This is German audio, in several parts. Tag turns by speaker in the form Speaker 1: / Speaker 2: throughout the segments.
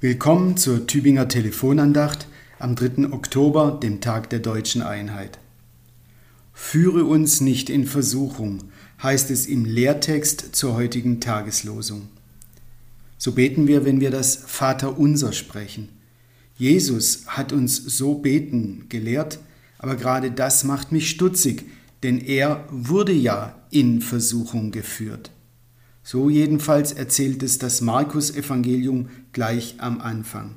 Speaker 1: Willkommen zur Tübinger Telefonandacht am 3. Oktober, dem Tag der deutschen Einheit. Führe uns nicht in Versuchung, heißt es im Lehrtext zur heutigen Tageslosung. So beten wir, wenn wir das Vaterunser sprechen. Jesus hat uns so beten gelehrt, aber gerade das macht mich stutzig, denn er wurde ja in Versuchung geführt. So jedenfalls erzählt es das Markus-Evangelium gleich am Anfang.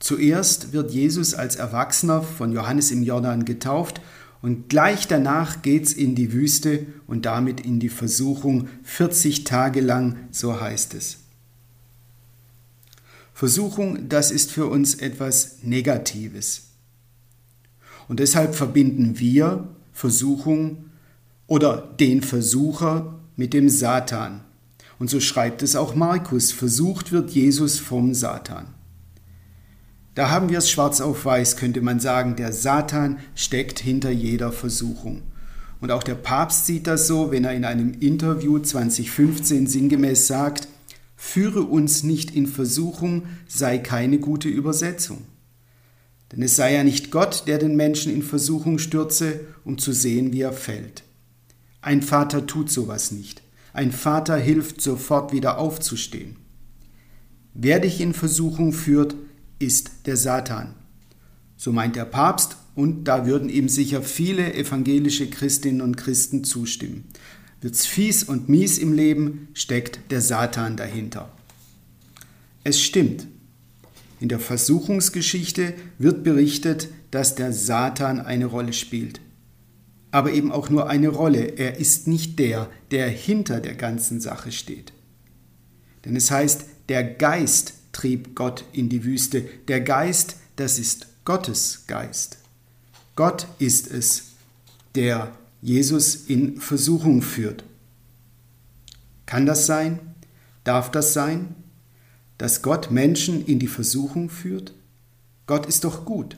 Speaker 1: Zuerst wird Jesus als Erwachsener von Johannes im Jordan getauft und gleich danach geht's in die Wüste und damit in die Versuchung 40 Tage lang, so heißt es. Versuchung, das ist für uns etwas Negatives. Und deshalb verbinden wir Versuchung oder den Versucher mit dem Satan. Und so schreibt es auch Markus, versucht wird Jesus vom Satan. Da haben wir es schwarz auf weiß, könnte man sagen, der Satan steckt hinter jeder Versuchung. Und auch der Papst sieht das so, wenn er in einem Interview 2015 sinngemäß sagt, führe uns nicht in Versuchung sei keine gute Übersetzung. Denn es sei ja nicht Gott, der den Menschen in Versuchung stürze, um zu sehen, wie er fällt. Ein Vater tut sowas nicht. Ein Vater hilft sofort wieder aufzustehen. Wer dich in Versuchung führt, ist der Satan. So meint der Papst und da würden ihm sicher viele evangelische Christinnen und Christen zustimmen. Wird's fies und mies im Leben, steckt der Satan dahinter. Es stimmt. In der Versuchungsgeschichte wird berichtet, dass der Satan eine Rolle spielt aber eben auch nur eine Rolle. Er ist nicht der, der hinter der ganzen Sache steht. Denn es heißt, der Geist trieb Gott in die Wüste. Der Geist, das ist Gottes Geist. Gott ist es, der Jesus in Versuchung führt. Kann das sein? Darf das sein? Dass Gott Menschen in die Versuchung führt? Gott ist doch gut.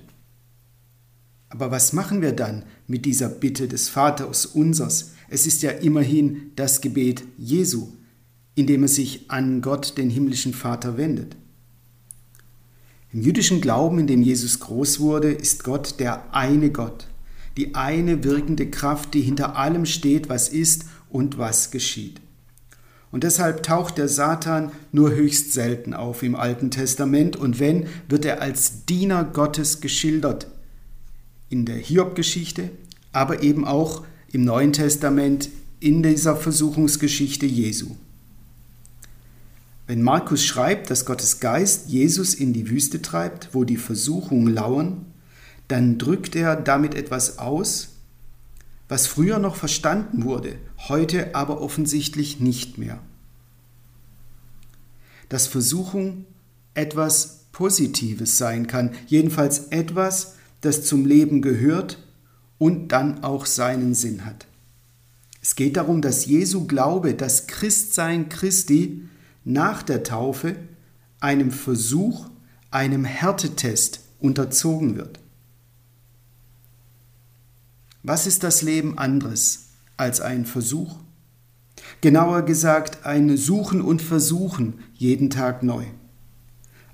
Speaker 1: Aber was machen wir dann mit dieser Bitte des Vaters unsers? Es ist ja immerhin das Gebet Jesu, in dem er sich an Gott, den himmlischen Vater, wendet. Im jüdischen Glauben, in dem Jesus groß wurde, ist Gott der eine Gott, die eine wirkende Kraft, die hinter allem steht, was ist und was geschieht. Und deshalb taucht der Satan nur höchst selten auf im Alten Testament und wenn, wird er als Diener Gottes geschildert, in der Hiob-Geschichte, aber eben auch im Neuen Testament in dieser Versuchungsgeschichte Jesu. Wenn Markus schreibt, dass Gottes Geist Jesus in die Wüste treibt, wo die Versuchungen lauern, dann drückt er damit etwas aus, was früher noch verstanden wurde, heute aber offensichtlich nicht mehr. Dass Versuchung etwas Positives sein kann, jedenfalls etwas, das zum Leben gehört und dann auch seinen Sinn hat. Es geht darum, dass Jesu Glaube, das Christsein Christi nach der Taufe einem Versuch, einem Härtetest unterzogen wird. Was ist das Leben anderes als ein Versuch? Genauer gesagt, ein Suchen und Versuchen jeden Tag neu.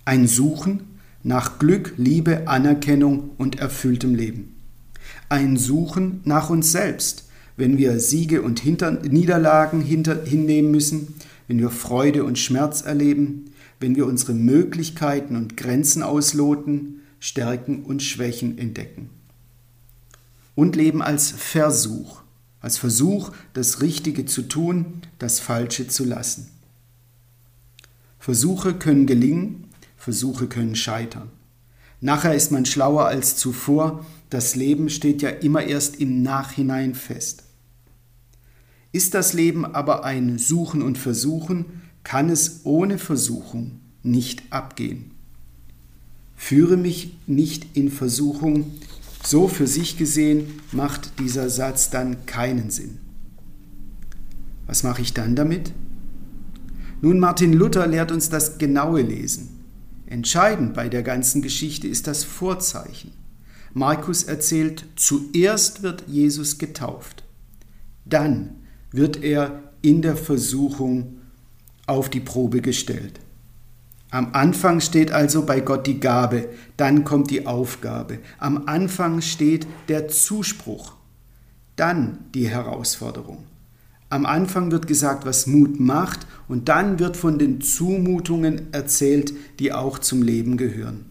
Speaker 1: Ein Suchen nach Glück, Liebe, Anerkennung und erfülltem Leben. Ein Suchen nach uns selbst, wenn wir Siege und Hinter Niederlagen hinter hinnehmen müssen, wenn wir Freude und Schmerz erleben, wenn wir unsere Möglichkeiten und Grenzen ausloten, Stärken und Schwächen entdecken. Und leben als Versuch, als Versuch, das Richtige zu tun, das Falsche zu lassen. Versuche können gelingen, Versuche können scheitern. Nachher ist man schlauer als zuvor. Das Leben steht ja immer erst im Nachhinein fest. Ist das Leben aber ein Suchen und Versuchen, kann es ohne Versuchung nicht abgehen. Führe mich nicht in Versuchung, so für sich gesehen macht dieser Satz dann keinen Sinn. Was mache ich dann damit? Nun, Martin Luther lehrt uns das genaue Lesen. Entscheidend bei der ganzen Geschichte ist das Vorzeichen. Markus erzählt, zuerst wird Jesus getauft, dann wird er in der Versuchung auf die Probe gestellt. Am Anfang steht also bei Gott die Gabe, dann kommt die Aufgabe. Am Anfang steht der Zuspruch, dann die Herausforderung. Am Anfang wird gesagt, was Mut macht, und dann wird von den Zumutungen erzählt, die auch zum Leben gehören.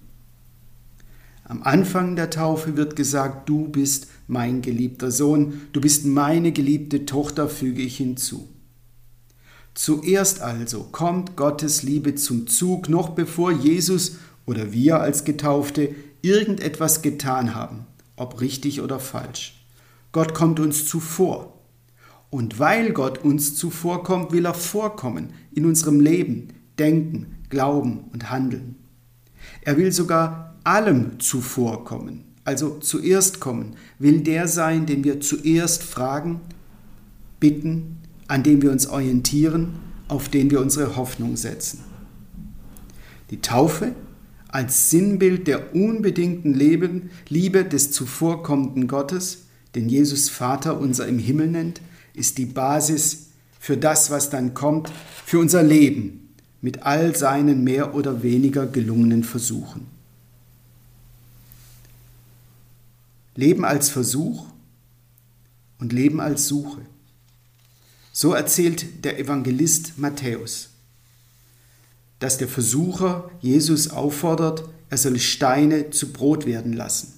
Speaker 1: Am Anfang der Taufe wird gesagt, du bist mein geliebter Sohn, du bist meine geliebte Tochter, füge ich hinzu. Zuerst also kommt Gottes Liebe zum Zug, noch bevor Jesus oder wir als Getaufte irgendetwas getan haben, ob richtig oder falsch. Gott kommt uns zuvor. Und weil Gott uns zuvorkommt, will er vorkommen in unserem Leben, Denken, Glauben und Handeln. Er will sogar allem zuvorkommen, also zuerst kommen, will der sein, den wir zuerst fragen, bitten, an dem wir uns orientieren, auf den wir unsere Hoffnung setzen. Die Taufe als Sinnbild der unbedingten Leben, Liebe des zuvorkommenden Gottes, den Jesus Vater unser im Himmel nennt, ist die Basis für das, was dann kommt, für unser Leben mit all seinen mehr oder weniger gelungenen Versuchen. Leben als Versuch und Leben als Suche. So erzählt der Evangelist Matthäus, dass der Versucher Jesus auffordert, er soll Steine zu Brot werden lassen.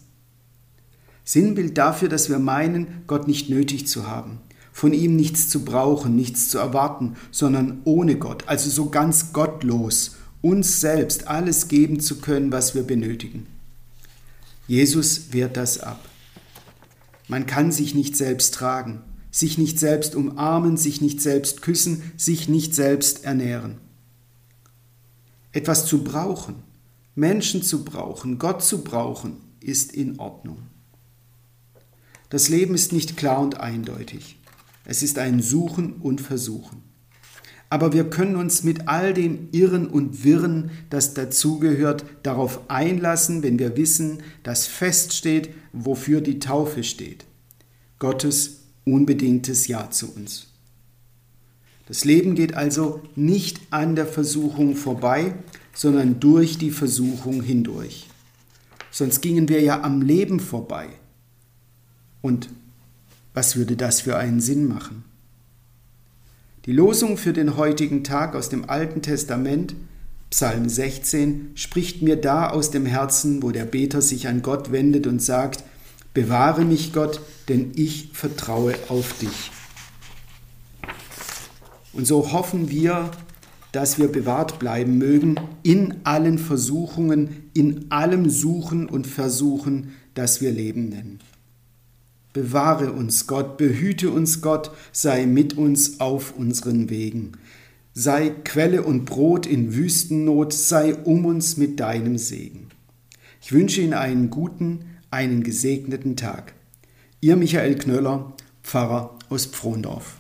Speaker 1: Sinnbild dafür, dass wir meinen, Gott nicht nötig zu haben, von ihm nichts zu brauchen, nichts zu erwarten, sondern ohne Gott, also so ganz gottlos, uns selbst alles geben zu können, was wir benötigen. Jesus wehrt das ab. Man kann sich nicht selbst tragen, sich nicht selbst umarmen, sich nicht selbst küssen, sich nicht selbst ernähren. Etwas zu brauchen, Menschen zu brauchen, Gott zu brauchen, ist in Ordnung. Das Leben ist nicht klar und eindeutig. Es ist ein Suchen und Versuchen. Aber wir können uns mit all dem Irren und Wirren, das dazugehört, darauf einlassen, wenn wir wissen, dass feststeht, wofür die Taufe steht. Gottes unbedingtes Ja zu uns. Das Leben geht also nicht an der Versuchung vorbei, sondern durch die Versuchung hindurch. Sonst gingen wir ja am Leben vorbei. Und was würde das für einen Sinn machen? Die Losung für den heutigen Tag aus dem Alten Testament, Psalm 16, spricht mir da aus dem Herzen, wo der Beter sich an Gott wendet und sagt, Bewahre mich Gott, denn ich vertraue auf dich. Und so hoffen wir, dass wir bewahrt bleiben mögen in allen Versuchungen, in allem Suchen und Versuchen, das wir Leben nennen. Bewahre uns Gott, behüte uns Gott, sei mit uns auf unseren Wegen. Sei Quelle und Brot in Wüstennot, sei um uns mit deinem Segen. Ich wünsche Ihnen einen guten, einen gesegneten Tag. Ihr Michael Knöller, Pfarrer aus Pfrondorf.